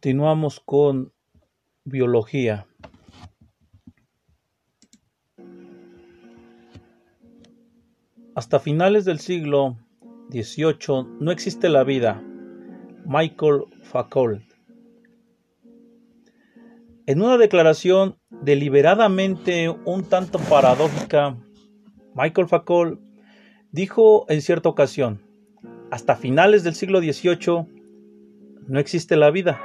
Continuamos con biología. Hasta finales del siglo XVIII no existe la vida. Michael Foucault. En una declaración deliberadamente un tanto paradójica, Michael Foucault dijo en cierta ocasión, hasta finales del siglo XVIII no existe la vida,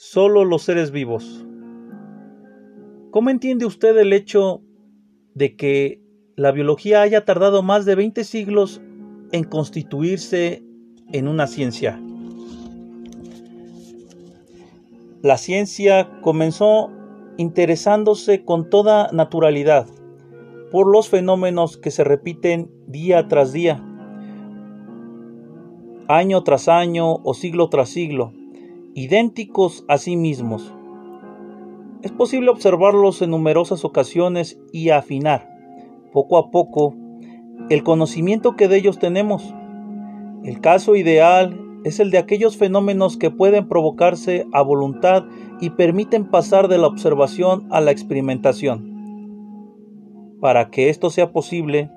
solo los seres vivos. ¿Cómo entiende usted el hecho de que la biología haya tardado más de 20 siglos en constituirse en una ciencia? La ciencia comenzó interesándose con toda naturalidad por los fenómenos que se repiten día tras día, año tras año o siglo tras siglo, idénticos a sí mismos. Es posible observarlos en numerosas ocasiones y afinar, poco a poco, el conocimiento que de ellos tenemos. El caso ideal es el de aquellos fenómenos que pueden provocarse a voluntad y permiten pasar de la observación a la experimentación. Para que esto sea posible,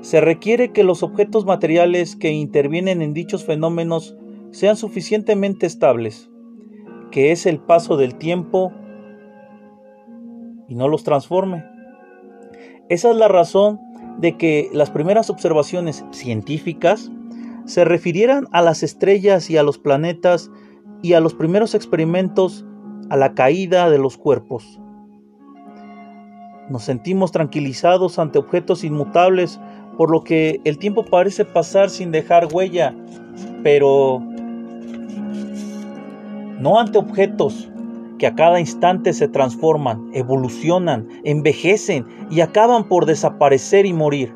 se requiere que los objetos materiales que intervienen en dichos fenómenos sean suficientemente estables, que es el paso del tiempo y no los transforme. Esa es la razón de que las primeras observaciones científicas se refirieran a las estrellas y a los planetas y a los primeros experimentos a la caída de los cuerpos. Nos sentimos tranquilizados ante objetos inmutables, por lo que el tiempo parece pasar sin dejar huella, pero no ante objetos que a cada instante se transforman, evolucionan, envejecen y acaban por desaparecer y morir.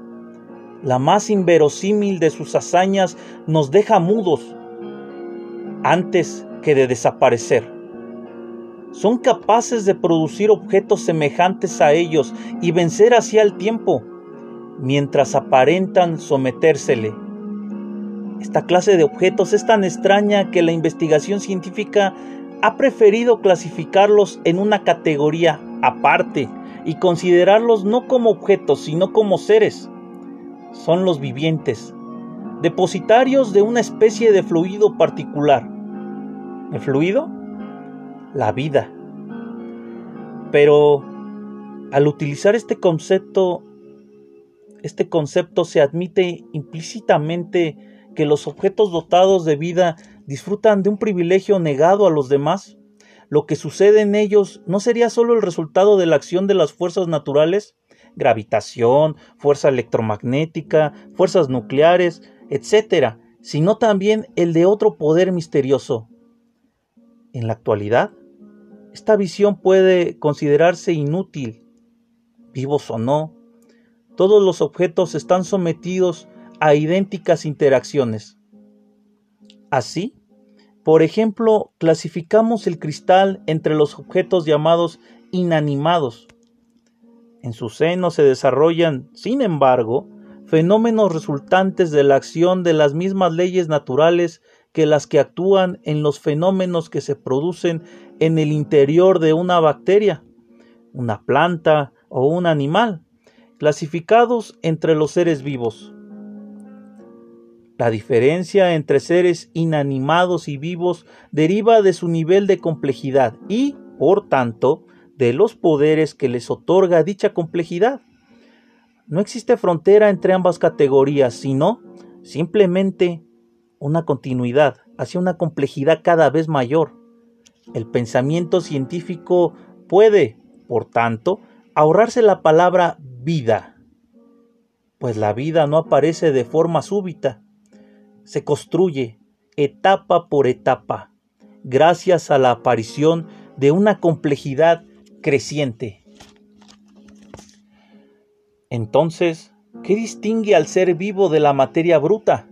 La más inverosímil de sus hazañas nos deja mudos antes que de desaparecer son capaces de producir objetos semejantes a ellos y vencer así al tiempo, mientras aparentan sometérsele. Esta clase de objetos es tan extraña que la investigación científica ha preferido clasificarlos en una categoría aparte y considerarlos no como objetos, sino como seres. Son los vivientes, depositarios de una especie de fluido particular. ¿El fluido? la vida. Pero al utilizar este concepto, este concepto se admite implícitamente que los objetos dotados de vida disfrutan de un privilegio negado a los demás. Lo que sucede en ellos no sería solo el resultado de la acción de las fuerzas naturales, gravitación, fuerza electromagnética, fuerzas nucleares, etc., sino también el de otro poder misterioso. En la actualidad, esta visión puede considerarse inútil, vivos o no. Todos los objetos están sometidos a idénticas interacciones. Así, por ejemplo, clasificamos el cristal entre los objetos llamados inanimados. En su seno se desarrollan, sin embargo, fenómenos resultantes de la acción de las mismas leyes naturales que las que actúan en los fenómenos que se producen en el interior de una bacteria, una planta o un animal, clasificados entre los seres vivos. La diferencia entre seres inanimados y vivos deriva de su nivel de complejidad y, por tanto, de los poderes que les otorga dicha complejidad. No existe frontera entre ambas categorías, sino simplemente una continuidad hacia una complejidad cada vez mayor. El pensamiento científico puede, por tanto, ahorrarse la palabra vida, pues la vida no aparece de forma súbita, se construye etapa por etapa, gracias a la aparición de una complejidad creciente. Entonces, ¿qué distingue al ser vivo de la materia bruta?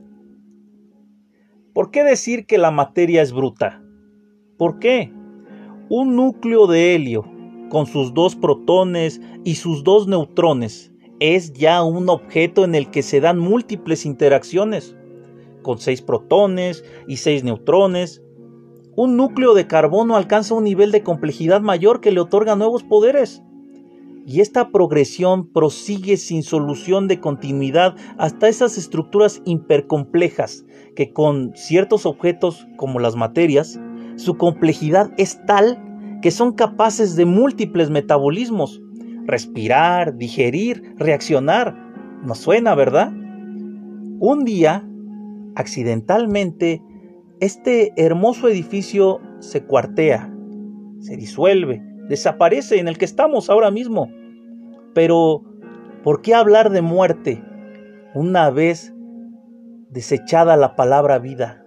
¿Por qué decir que la materia es bruta? ¿Por qué? Un núcleo de helio, con sus dos protones y sus dos neutrones, es ya un objeto en el que se dan múltiples interacciones, con seis protones y seis neutrones. un núcleo de carbono alcanza un nivel de complejidad mayor que le otorga nuevos poderes. Y esta progresión prosigue sin solución de continuidad hasta esas estructuras hipercomplejas que con ciertos objetos como las materias, su complejidad es tal que son capaces de múltiples metabolismos. Respirar, digerir, reaccionar. ¿Nos suena, verdad? Un día, accidentalmente, este hermoso edificio se cuartea, se disuelve, desaparece en el que estamos ahora mismo. Pero, ¿por qué hablar de muerte una vez desechada la palabra vida?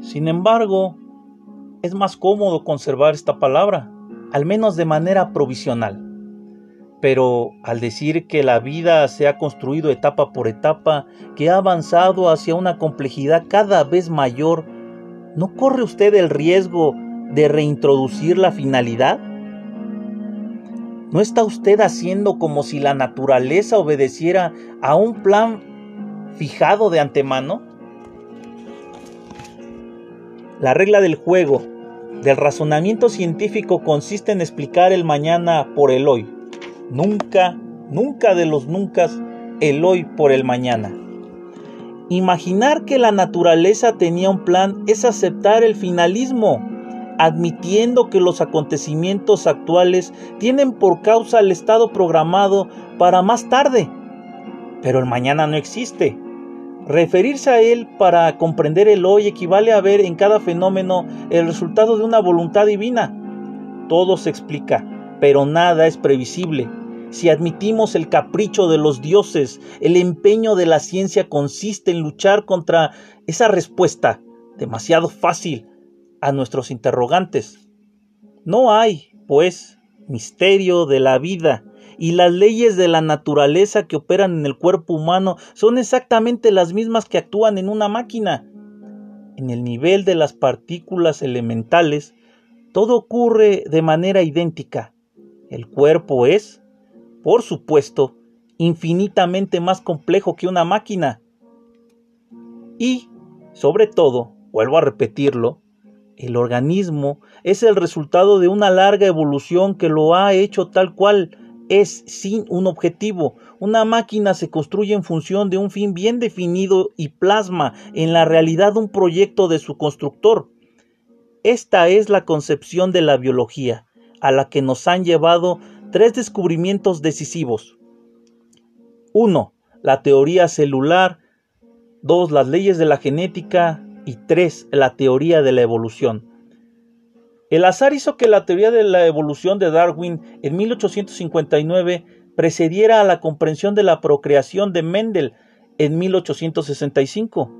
Sin embargo, es más cómodo conservar esta palabra, al menos de manera provisional. Pero al decir que la vida se ha construido etapa por etapa, que ha avanzado hacia una complejidad cada vez mayor, ¿no corre usted el riesgo de reintroducir la finalidad? ¿No está usted haciendo como si la naturaleza obedeciera a un plan fijado de antemano? La regla del juego, del razonamiento científico consiste en explicar el mañana por el hoy Nunca, nunca de los nunca el hoy por el mañana. Imaginar que la naturaleza tenía un plan es aceptar el finalismo, admitiendo que los acontecimientos actuales tienen por causa el estado programado para más tarde. Pero el mañana no existe. Referirse a él para comprender el hoy equivale a ver en cada fenómeno el resultado de una voluntad divina. Todo se explica, pero nada es previsible si admitimos el capricho de los dioses, el empeño de la ciencia consiste en luchar contra esa respuesta demasiado fácil a nuestros interrogantes. No hay, pues, misterio de la vida, y las leyes de la naturaleza que operan en el cuerpo humano son exactamente las mismas que actúan en una máquina. En el nivel de las partículas elementales, todo ocurre de manera idéntica. El cuerpo es, por supuesto, infinitamente más complejo que una máquina. Y, sobre todo, vuelvo a repetirlo, el organismo es el resultado de una larga evolución que lo ha hecho tal cual es sin un objetivo. Una máquina se construye en función de un fin bien definido y plasma en la realidad un proyecto de su constructor. Esta es la concepción de la biología, a la que nos han llevado tres descubrimientos decisivos. 1. La teoría celular. 2. Las leyes de la genética. Y 3. La teoría de la evolución. El azar hizo que la teoría de la evolución de Darwin en 1859 precediera a la comprensión de la procreación de Mendel en 1865,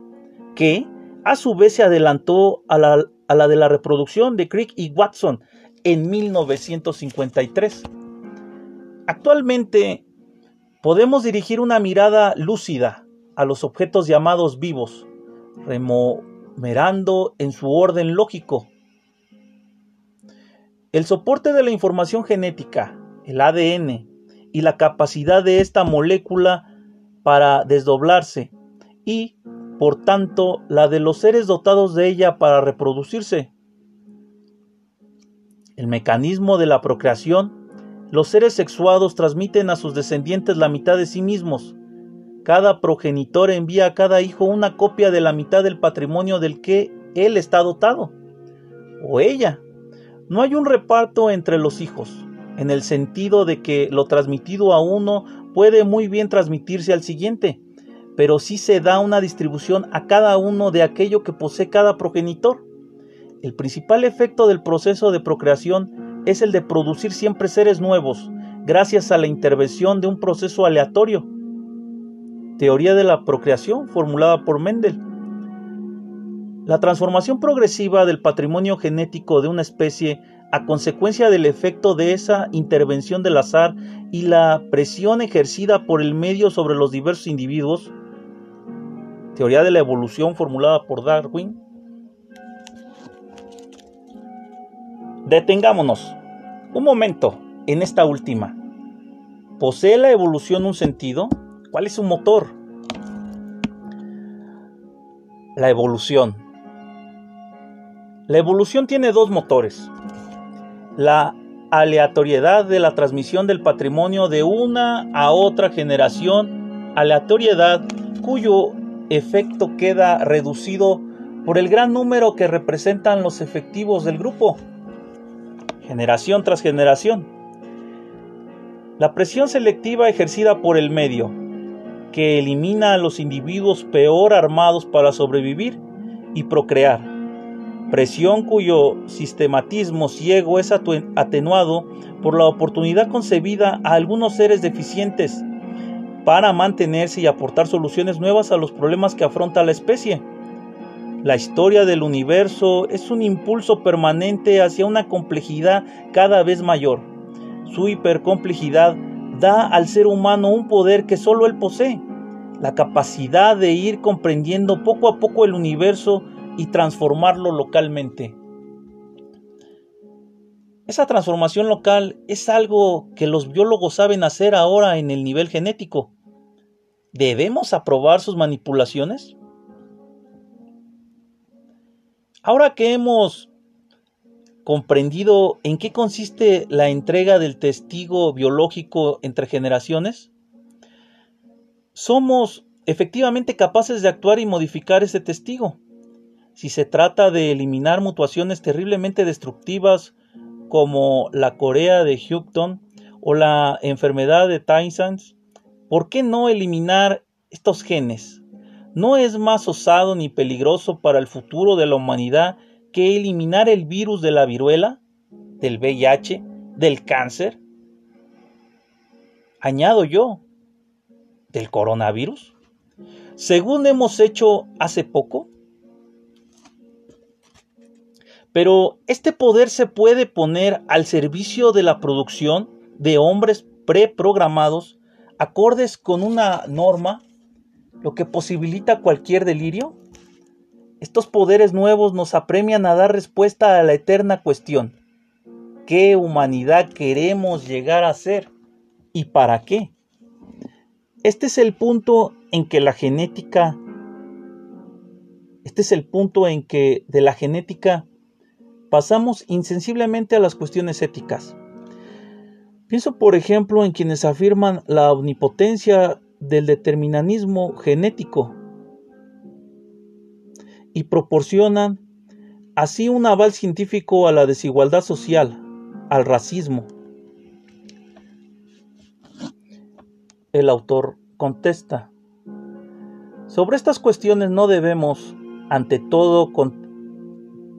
que a su vez se adelantó a la, a la de la reproducción de Crick y Watson en 1953. Actualmente podemos dirigir una mirada lúcida a los objetos llamados vivos, remomerando en su orden lógico. El soporte de la información genética, el ADN, y la capacidad de esta molécula para desdoblarse y, por tanto, la de los seres dotados de ella para reproducirse. El mecanismo de la procreación los seres sexuados transmiten a sus descendientes la mitad de sí mismos. Cada progenitor envía a cada hijo una copia de la mitad del patrimonio del que él está dotado. O ella. No hay un reparto entre los hijos, en el sentido de que lo transmitido a uno puede muy bien transmitirse al siguiente, pero sí se da una distribución a cada uno de aquello que posee cada progenitor. El principal efecto del proceso de procreación es el de producir siempre seres nuevos, gracias a la intervención de un proceso aleatorio. Teoría de la procreación formulada por Mendel. La transformación progresiva del patrimonio genético de una especie a consecuencia del efecto de esa intervención del azar y la presión ejercida por el medio sobre los diversos individuos. Teoría de la evolución formulada por Darwin Detengámonos un momento en esta última. ¿Posee la evolución un sentido? ¿Cuál es su motor? La evolución. La evolución tiene dos motores. La aleatoriedad de la transmisión del patrimonio de una a otra generación, aleatoriedad cuyo efecto queda reducido por el gran número que representan los efectivos del grupo, generación tras generación. La presión selectiva ejercida por el medio, que elimina a los individuos peor armados para sobrevivir y procrear. Presión cuyo sistematismo ciego es atenuado por la oportunidad concebida a algunos seres deficientes para mantenerse y aportar soluciones nuevas a los problemas que afronta la especie. La historia del universo es un impulso permanente hacia una complejidad cada vez mayor. Su hipercomplejidad da al ser humano un poder que solo él posee, la capacidad de ir comprendiendo poco a poco el universo y transformarlo localmente. Esa transformación local es algo que los biólogos saben hacer ahora en el nivel genético. ¿Debemos aprobar sus manipulaciones? Ahora que hemos comprendido en qué consiste la entrega del testigo biológico entre generaciones, somos efectivamente capaces de actuar y modificar ese testigo. Si se trata de eliminar mutuaciones terriblemente destructivas como la Corea de Houghton o la enfermedad de Tyson, ¿por qué no eliminar estos genes? ¿No es más osado ni peligroso para el futuro de la humanidad que eliminar el virus de la viruela, del VIH, del cáncer? Añado yo, del coronavirus? Según hemos hecho hace poco. Pero este poder se puede poner al servicio de la producción de hombres preprogramados acordes con una norma, lo que posibilita cualquier delirio. Estos poderes nuevos nos apremian a dar respuesta a la eterna cuestión. ¿Qué humanidad queremos llegar a ser? ¿Y para qué? Este es el punto en que la genética, este es el punto en que de la genética pasamos insensiblemente a las cuestiones éticas. Pienso, por ejemplo, en quienes afirman la omnipotencia del determinismo genético y proporcionan así un aval científico a la desigualdad social, al racismo, El autor contesta, sobre estas cuestiones no debemos, ante todo,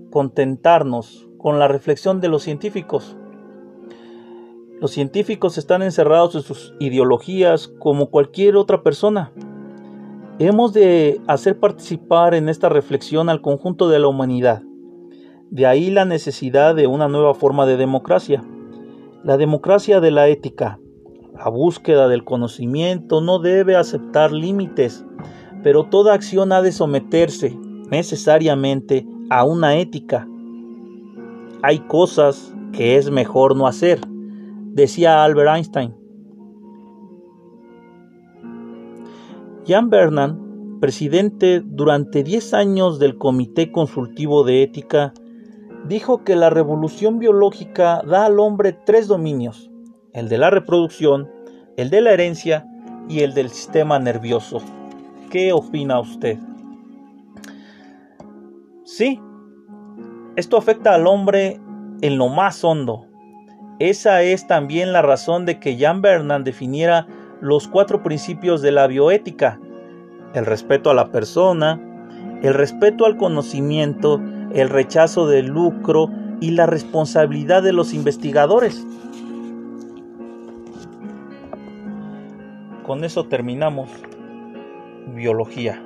contentarnos con la reflexión de los científicos. Los científicos están encerrados en sus ideologías como cualquier otra persona. Hemos de hacer participar en esta reflexión al conjunto de la humanidad. De ahí la necesidad de una nueva forma de democracia, la democracia de la ética, la búsqueda del conocimiento no debe aceptar límites, pero toda acción ha de someterse necesariamente a una ética. Hay cosas que es mejor no hacer, decía Albert Einstein. Jan Bernan, presidente durante 10 años del Comité Consultivo de Ética, dijo que la revolución biológica da al hombre tres dominios, el de la reproducción, el de la herencia y el del sistema nervioso. ¿Qué opina usted? Sí, esto afecta al hombre en lo más hondo. Esa es también la razón de que Jan Bernan definiera los cuatro principios de la bioética. El respeto a la persona, el respeto al conocimiento, el rechazo del lucro y la responsabilidad de los investigadores. Con eso terminamos biología.